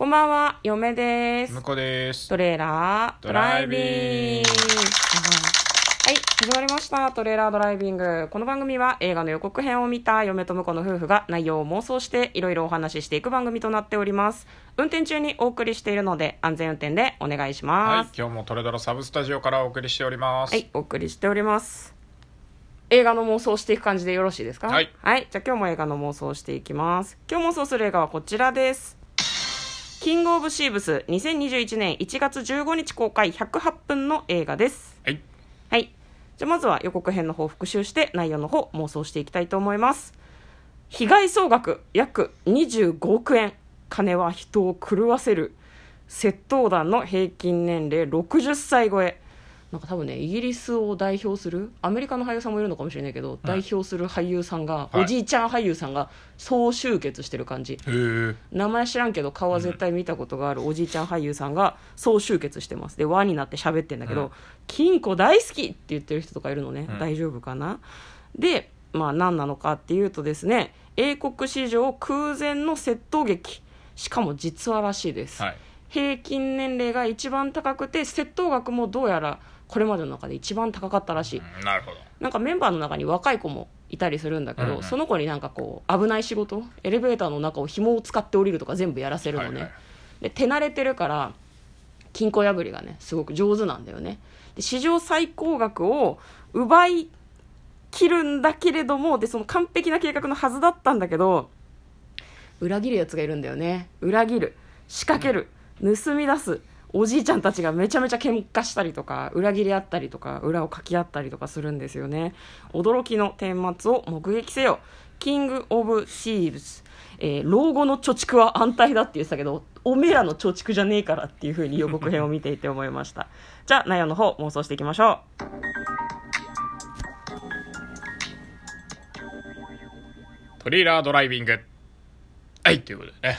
こんばんは、嫁です向。です。トレーラードライビング。はい、始まりました。トレーラードライビング。この番組は映画の予告編を見た嫁と婿の夫婦が内容を妄想していろいろお話ししていく番組となっております。運転中にお送りしているので安全運転でお願いしはいます。、今日もトレドラサブスタジオからお送りしております。はい、お送りしております。映画の妄想をしていく感じでよろしいですか？はいはい。じゃあ今日も映画の妄想をしていきます。今日妄想する映画はこちらです。キングオブシーブス2021年1月15日公開108分の映画です。はい。はい。じゃあまずは予告編の方を復習して内容の方妄想していきたいと思います。被害総額約25億円。金は人を狂わせる。窃盗団の平均年齢60歳超え。なんか多分ね、イギリスを代表する、アメリカの俳優さんもいるのかもしれないけど、代表する俳優さんが、はい。おじいちゃん俳優さんが総集結してる感じ。名前知らんけど顔は絶対見たことがあるおじいちゃん俳優さんが総集結してます。で輪になって喋ってんだけど、うん。金庫大好きって言ってる人とかいるのね、うん。大丈夫かな？でまあ何なのかっていうとですね英国史上空前の窃盗劇。しかも実話らしいです、はい。平均年齢が一番高くて窃盗額もどうやらこれまでの中で一番高かったらしい、うんなるほど。なんかメンバーの中に若い子もいたりするんだけど、うんうん。その子になんかこう危ない仕事？エレベーターの中を紐を使って降りるとか全部やらせるのね、はいはいで手慣れてるから金庫破りがねすごく上手なんだよね。で史上最高額を奪い切るんだけれどもでその完璧な計画のはずだったんだけど裏切るやつがいるんだよね。裏切る。仕掛ける。盗み出すおじいちゃんたちがめちゃめちゃ喧嘩したりとか裏切り合ったりとか裏をかき合ったりとかするんですよね。驚きの顛末を目撃せよ。キング・オブ・シーブス、えー老後の貯蓄は安泰だって言ってたけどおめえらの貯蓄じゃねえからっていう風に予告編を見ていて思いました。じゃあ内容の方妄想していきましょう。トレーラードライビング。はい、ということでね。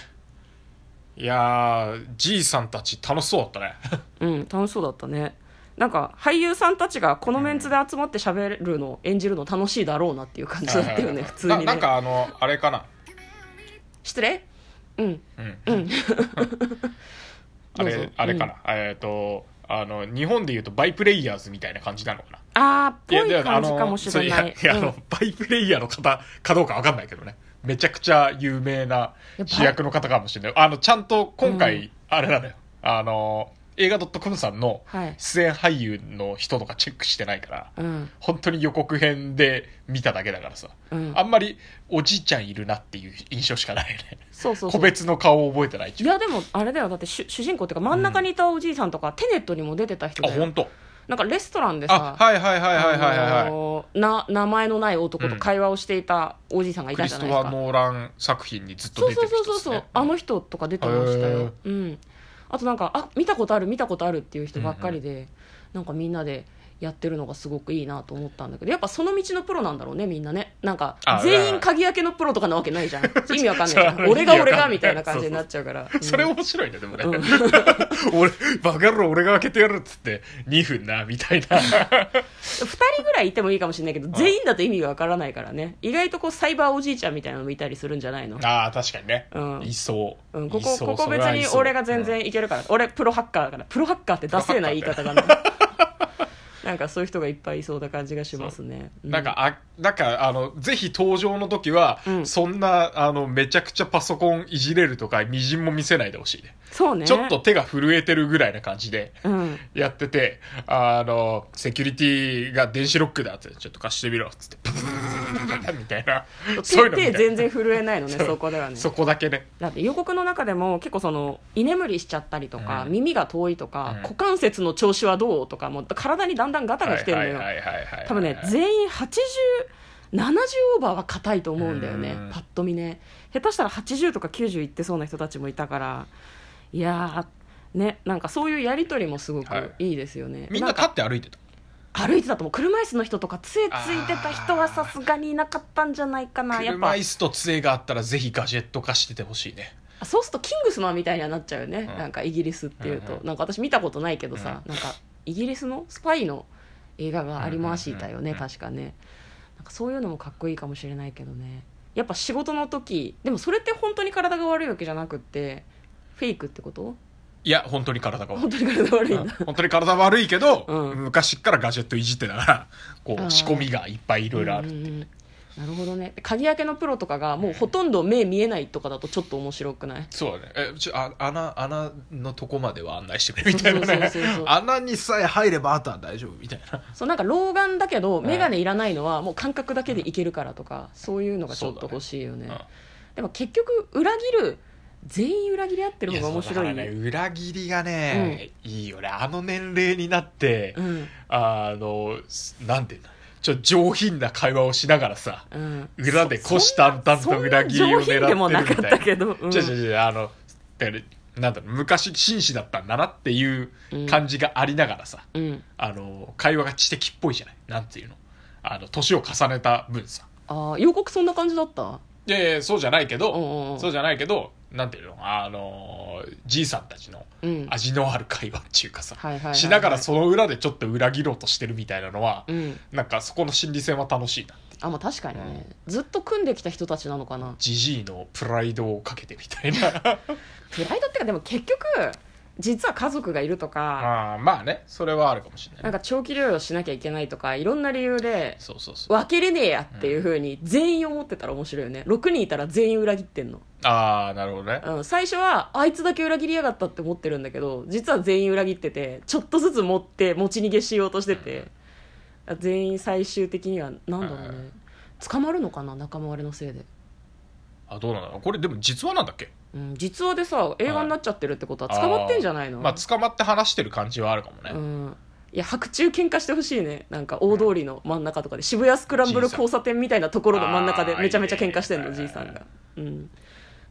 いやー、じいさんたち楽しそうだったね。うん楽しそうだったね。なんか俳優さんたちがこのメンツで集まって喋るの、演じるの楽しいだろうなっていう感じだったよね普通にね。ななんかあの、あれかな。失礼？うん。うん。うん。あれ、あれかな。えっと、あの、日本で言うとバイプレイヤーズみたいな感じなのかな。あーっぽいや感じかもしれないいや、あの、うんバイプレイヤーの方かどうかわかんないけどね。めちゃくちゃ有名な主役の方かもしれない。あの、ちゃんと今回、うんあれなのよ。あの、映画 .com さんのはい。出演俳優の人とかチェックしてないから、うん。本当に予告編で見ただけだからさ、うん。あんまりおじいちゃんいるなっていう印象しかないね。そうそう個別の顔を覚えてないいやでもあれだよ。だって主主人公っていうか真ん中にいたおじいさんとか、テネットにも出てた人あ、だよ。本当？なんかレストランであ、さはいはいはいはいはいはい、あはい。のーな名前のない男と会話をしていたおじいさんがいたじゃないですか、ノーラン作品にずっと出てるそうそうそうそう。あの人とか出てましたへよ、うん、あとなんかあ見たことある見たことあるっていう人ばっかりで、なんかみんなでやってるのがすごくいいなと思ったんだけどやっぱその道のプロなんだろうねみんなねなんかあ全員鍵開けのプロとかなわけないじゃん意味わかんないじゃん俺が俺がみたいな感じになっちゃうからそれうん面白いね、でもね。うん俺、バカ野郎俺が開けてやるっつって、2分な、みたいな。2人ぐらいいてもいいかもしれないけど全員だと意味がわからないからね意外とこうサイバーおじいちゃんみたいなのもいたりするんじゃないのああ、確かにね。うんいそう。うん、ここここ別に俺が全然いけるから、俺プロハッカーだからプロハッカーってダセーな言い方がねなんかそういう人がいっぱいいそうな感じがしますね。う。なんか、あ、なんか、あの、ぜひ登場の時は、うん。そんな、あの、めちゃくちゃパソコンいじれるとか、みじんも見せないでほしいね。そうね。ちょっと手が震えてるぐらいな感じで、うん。やってて、あの、セキュリティが電子ロックだって、ちょっと貸してみろ、つって、みたいな。そ う手全然震えないのねそこではね。そこだけね。だって予告の中でも結構その居眠りしちゃったりとか、うん。耳が遠いとか、うん。股関節の調子はどうとかもう体にだんだんガタが来てるのよ、はいはいはいはいはい多分ね全員8070オーバーは硬いと思うんだよねうん。パッと見ね。下手したら80とか90いってそうな人たちもいたから。いやーねなんかそういうやり取りもすごくはい。いいですよね、みんな立って歩いてた？歩いてたと思う車椅子の人とか杖ついてた人はさすがにいなかったんじゃないかな。やっぱ。車椅子と杖があったらぜひガジェット化しててほしいね。あそうするとキングスマンみたいにはなっちゃうよね、うん。なんかイギリスっていうと、うんうんなんか私見たことないけどさ、なんかイギリスのスパイの映画がありましたよね、うんうんうんうん。確かね。なんかそういうのもかっこいいかもしれないけどね。やっぱ仕事の時でもそれって本当に体が悪いわけじゃなくってフェイクってこと？いや本当に体が悪い本当に体悪いん。だ本当に体悪いけど、うん。昔っからガジェットいじってたからこあー。う仕込みがいっぱいいろいろある、う。んうんうん。なるほどね。鍵開けのプロとかがもうほとんど目見えないとかだとちょっと面白くない？そうだね。えちょあ穴穴のとこまでは案内してくれみたいな。ねそうそうそうそう。穴にさえ入ればあとは大丈夫みたいな。そうなんか老眼だけどん眼鏡いらないのはもう感覚だけでいけるからとかそういうのがちょっと欲しいよね。うん。でも結局裏切る全員裏切り合ってる方が面白い。やそうだからね裏切りがね、いいよね。あの年齢になって、うん。あのなんていうんだちょ上品な会話をしながらさうん。裏で虎視眈々と裏切りを狙ってるみたいな。でもなかったけど、うん。違う違う違うあのだからなんだろう昔紳士だったんだなっていう感じがありながらさ、うん、あの会話が知的っぽいじゃない？なんていうの？あの年を重ねた分さ。ああ予告そんな感じだった？いやいやそうじゃないけど、うんうんうん。そうじゃないけどなんていうの？あのじいさんたちのうん。味のある会話っていうかさ、しながらその裏でちょっと裏切ろうとしてるみたいなのは、うん。なんかそこの心理戦は楽しいなあまあ確かにね、ずっと組んできた人たちなのかな。ジジイのプライドをかけてみたいな。プライドっていうかでも結局実は家族がいるとかあーまあねそれはあるかもしれない。なんか長期療養しなきゃいけないとかいろんな理由でそうそうそう。分けれねえやっていうふうに全員思ってたら面白いよね。6人いたら全員裏切ってんの、ああなるほどね。うん、最初はあいつだけ裏切りやがったって思ってるんだけど実は全員裏切っててちょっとずつ持って持ち逃げしようとしてて全員最終的にはなんだろうね。捕まるのかな仲間割れのせいで、あどうなんだろう。これでも実話なんだっけ？うん、実話でさ映画になっちゃってるってことは捕まってんじゃないの？あー。まあ捕まって話してる感じはあるかもね、うんいや白昼喧嘩してほしいね。なんか大通りの真ん中とかで。渋谷スクランブル交差点みたいなところの真ん中でめちゃめちゃ喧嘩してんのじいさんが。うん。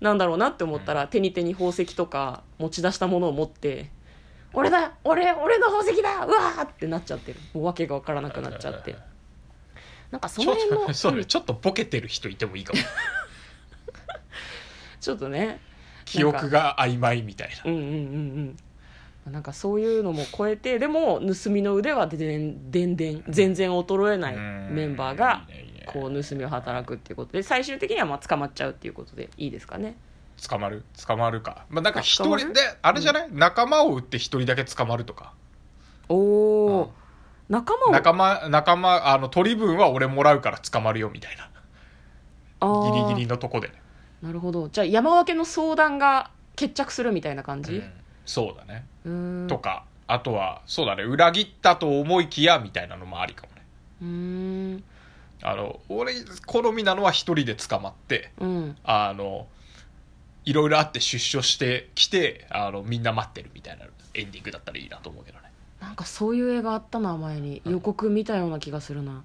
なんだろうなって思ったら、手に手に宝石とか持ち出したものを持って「俺だ俺俺の宝石だ!うわー!」ってなっちゃってる。もう訳が分からなくなっちゃって。なんかその辺のとそうちょっとボケてる人いてもいいかも。ちょっとね記憶が曖昧みたいな。うんうんうんうん。なんかそういうのも超えてでも盗みの腕はでんでんでん。全然衰えないメンバーがこう盗みを働くっていうことで最終的にはまあ捕まっちゃうっていうことでいいですかね。捕まる？捕まるか。まあなんか一人であれじゃない、仲間を撃って一人だけ捕まるとか。おお、仲間を？仲間仲間あの取り分は俺もらうから捕まるよみたいな。ギリギリのとこでね、なるほど。じゃあ山分けの相談が決着するみたいな感じ？うん。そうだね、とかあとはそうだね。裏切ったと思いきやみたいなのもありかもね。うーん。あの俺好みなのは一人で捕まってうん。あのいろいろあって出所してきてあのみんな待ってるみたいなエンディングだったらいいなと思うけどね。なんかそういう映画あったな前に。予告見たような気がするな。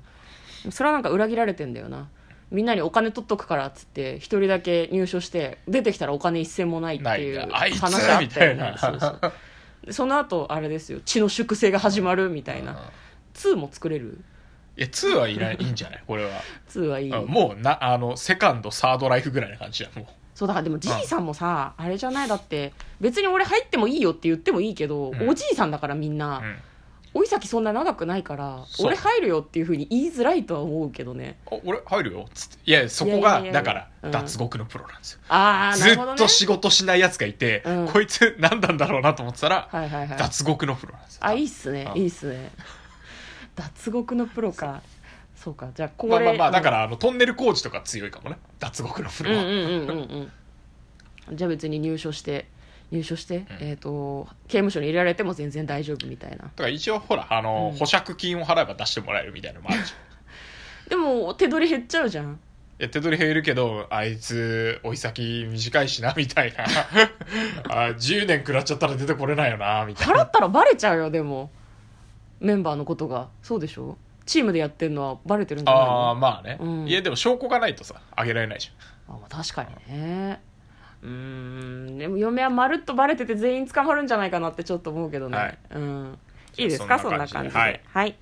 それはなんか裏切られてんだよなみんなにお金取っとくからっつって一人だけ入所して出てきたらお金一銭もないっていう話あったよみたいな。ねそうそうでその後あれですよ。血の粛清が始まるみたいうん。な2も作れる？いや2はいないいいんじゃない？これは、2はいい。うんもうなあのセカンドサードライフぐらいな感じだもう。そうだからでもじいさん。もさあれじゃない？だって別に俺入ってもいいよって言ってもいいけど、うん。おじいさんだからみんな、うんおいさきそんな長くないからそう。俺入るよっていうふうに言いづらいとは思うけどね。あ俺入るよ。っつって。いやそこがやいやいやだからうん。脱獄のプロなんですよ、ああなずるほどね。っと仕事しないやつがいて、うん。こいつ何なんだろうなと思ってたら、はいはいはい。脱獄のプロなんですよ。あいいっすねうん。いいっすね。脱獄のプロか。そうか。じゃあこれまあまあまあだからあのトンネル工事とか強いかもね。脱獄のプロは、うんうんうんうんうん。じゃあ別に入所して入所して、えっ、と刑務所に入れられても全然大丈夫みたいな。だから一応ほらあの、うん。保釈金を払えば出してもらえるみたいなのもあるじゃん。でも手取り減っちゃうじゃん。いや手取り減るけどあいつ追い先短いしなみたいな。あ10年食らっちゃったら出てこれないよなみたいな。払ったらバレちゃうよでも。メンバーのことが。そうでしょ？チームでやってるのはバレてるんじゃないああのまあね、うん。いやでも証拠がないとさあげられないじあまあ確かにね。うーん。でも嫁はまるっとバレてて全員捕まるんじゃないかなってちょっと思うけどね、はい。うん。いいですか？そそんな感じで。はい。はい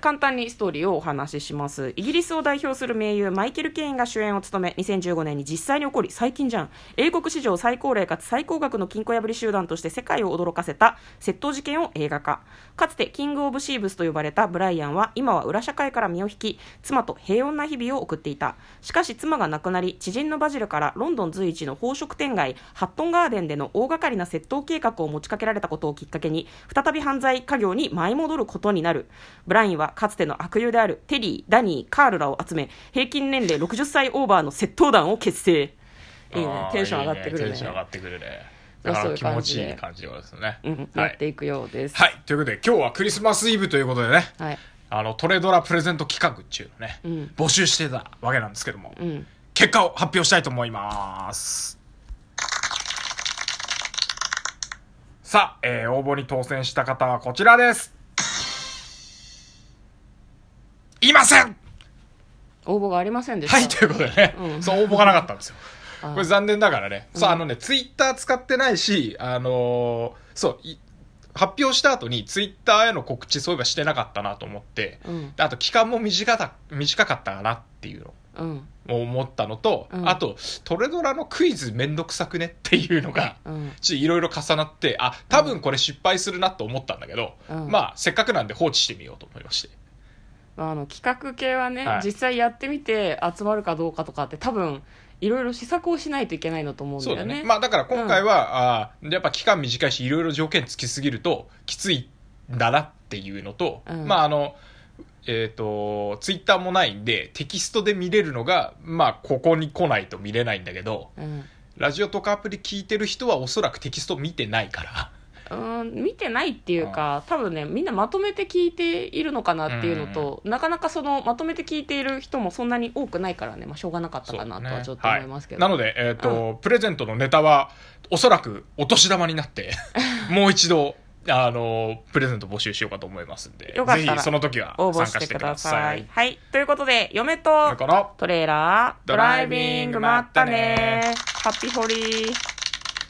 簡単にストーリーをお話しします。イギリスを代表する名優マイケル・ケインが主演を務め、2015年に実際に起こり、最近じゃん。英国史上最高齢かつ最高額の金庫破り集団として世界を驚かせた窃盗事件を映画化。かつてキング・オブ・シーブスと呼ばれたブライアンは、今は裏社会から身を引き、妻と平穏な日々を送っていた。しかし妻が亡くなり、知人のバジルからロンドン随一の宝飾店街、ハットンガーデンでの大掛かりな窃盗計画を持ちかけられたことをきっかけに、再び犯罪家業に舞い戻ることになる。ブラインはかつての悪友であるテリー、ダニー、カールらを集め、平均年齢60歳オーバーの窃盗団を結成。いいねテンション上がってくるね。いいテンション上がってくるね。だから気持ちいい感じですね。うん、はいやっていくようです。はい。ということで、今日はクリスマスイブということでね、はい。あの、トレドラプレゼント企画っていうのをね、うん募集してたわけなんですけども、うん。結果を発表したいと思います。さあ、えー応募に当選した方はこちらです。いません。応募がありませんでした。はい、ということでね、うん。そう、応募がなかったんですよ。あこれ残念ながらね、そう、うん。あのね、ツイッター使ってないし、あのーそう、い発表した後にツイッターへの告知そういえばしてなかったなと思って、うん。であと期間も短か短かったかなっていうの。うん。を思ったのと、うん。あと、トレドラのクイズめんどくさくねっていうのが、いろいろ重なって、あ、多分これ失敗するなと思ったんだけど、うん。まあ、せっかくなんで放置してみようと思いまして。あの企画系はね、はい実際やってみて集まるかどうかとかって多分いろいろ試作をしないといけないのと思うんだよね。そうだね。まあだから今回は、あーやっぱ期間短いし、いろいろ条件つきすぎると、きついんだなっていうのと、うんまああの、えっ、と、ツイッターもないんで、テキストで見れるのが、まあここに来ないと見れないんだけど、うんラジオとかアプリ聞いてる人はおそらくテキスト見てないから、うん見てないっていうか多分ねみんなまとめて聞いているのかなっていうのと、なかなかそのまとめて聞いている人もそんなに多くないからね、まあ、しょうがなかったかなとはちょっと思いますけど、はい、なので、えっ、と、プレゼントのネタは、おそらくお年玉になって、もう一度、あの、プレゼント募集しようかと思いますんで、よかったらぜひその時は参加してください。はい。ということで嫁とトレーラードドライビングまったね。ハッピーホリー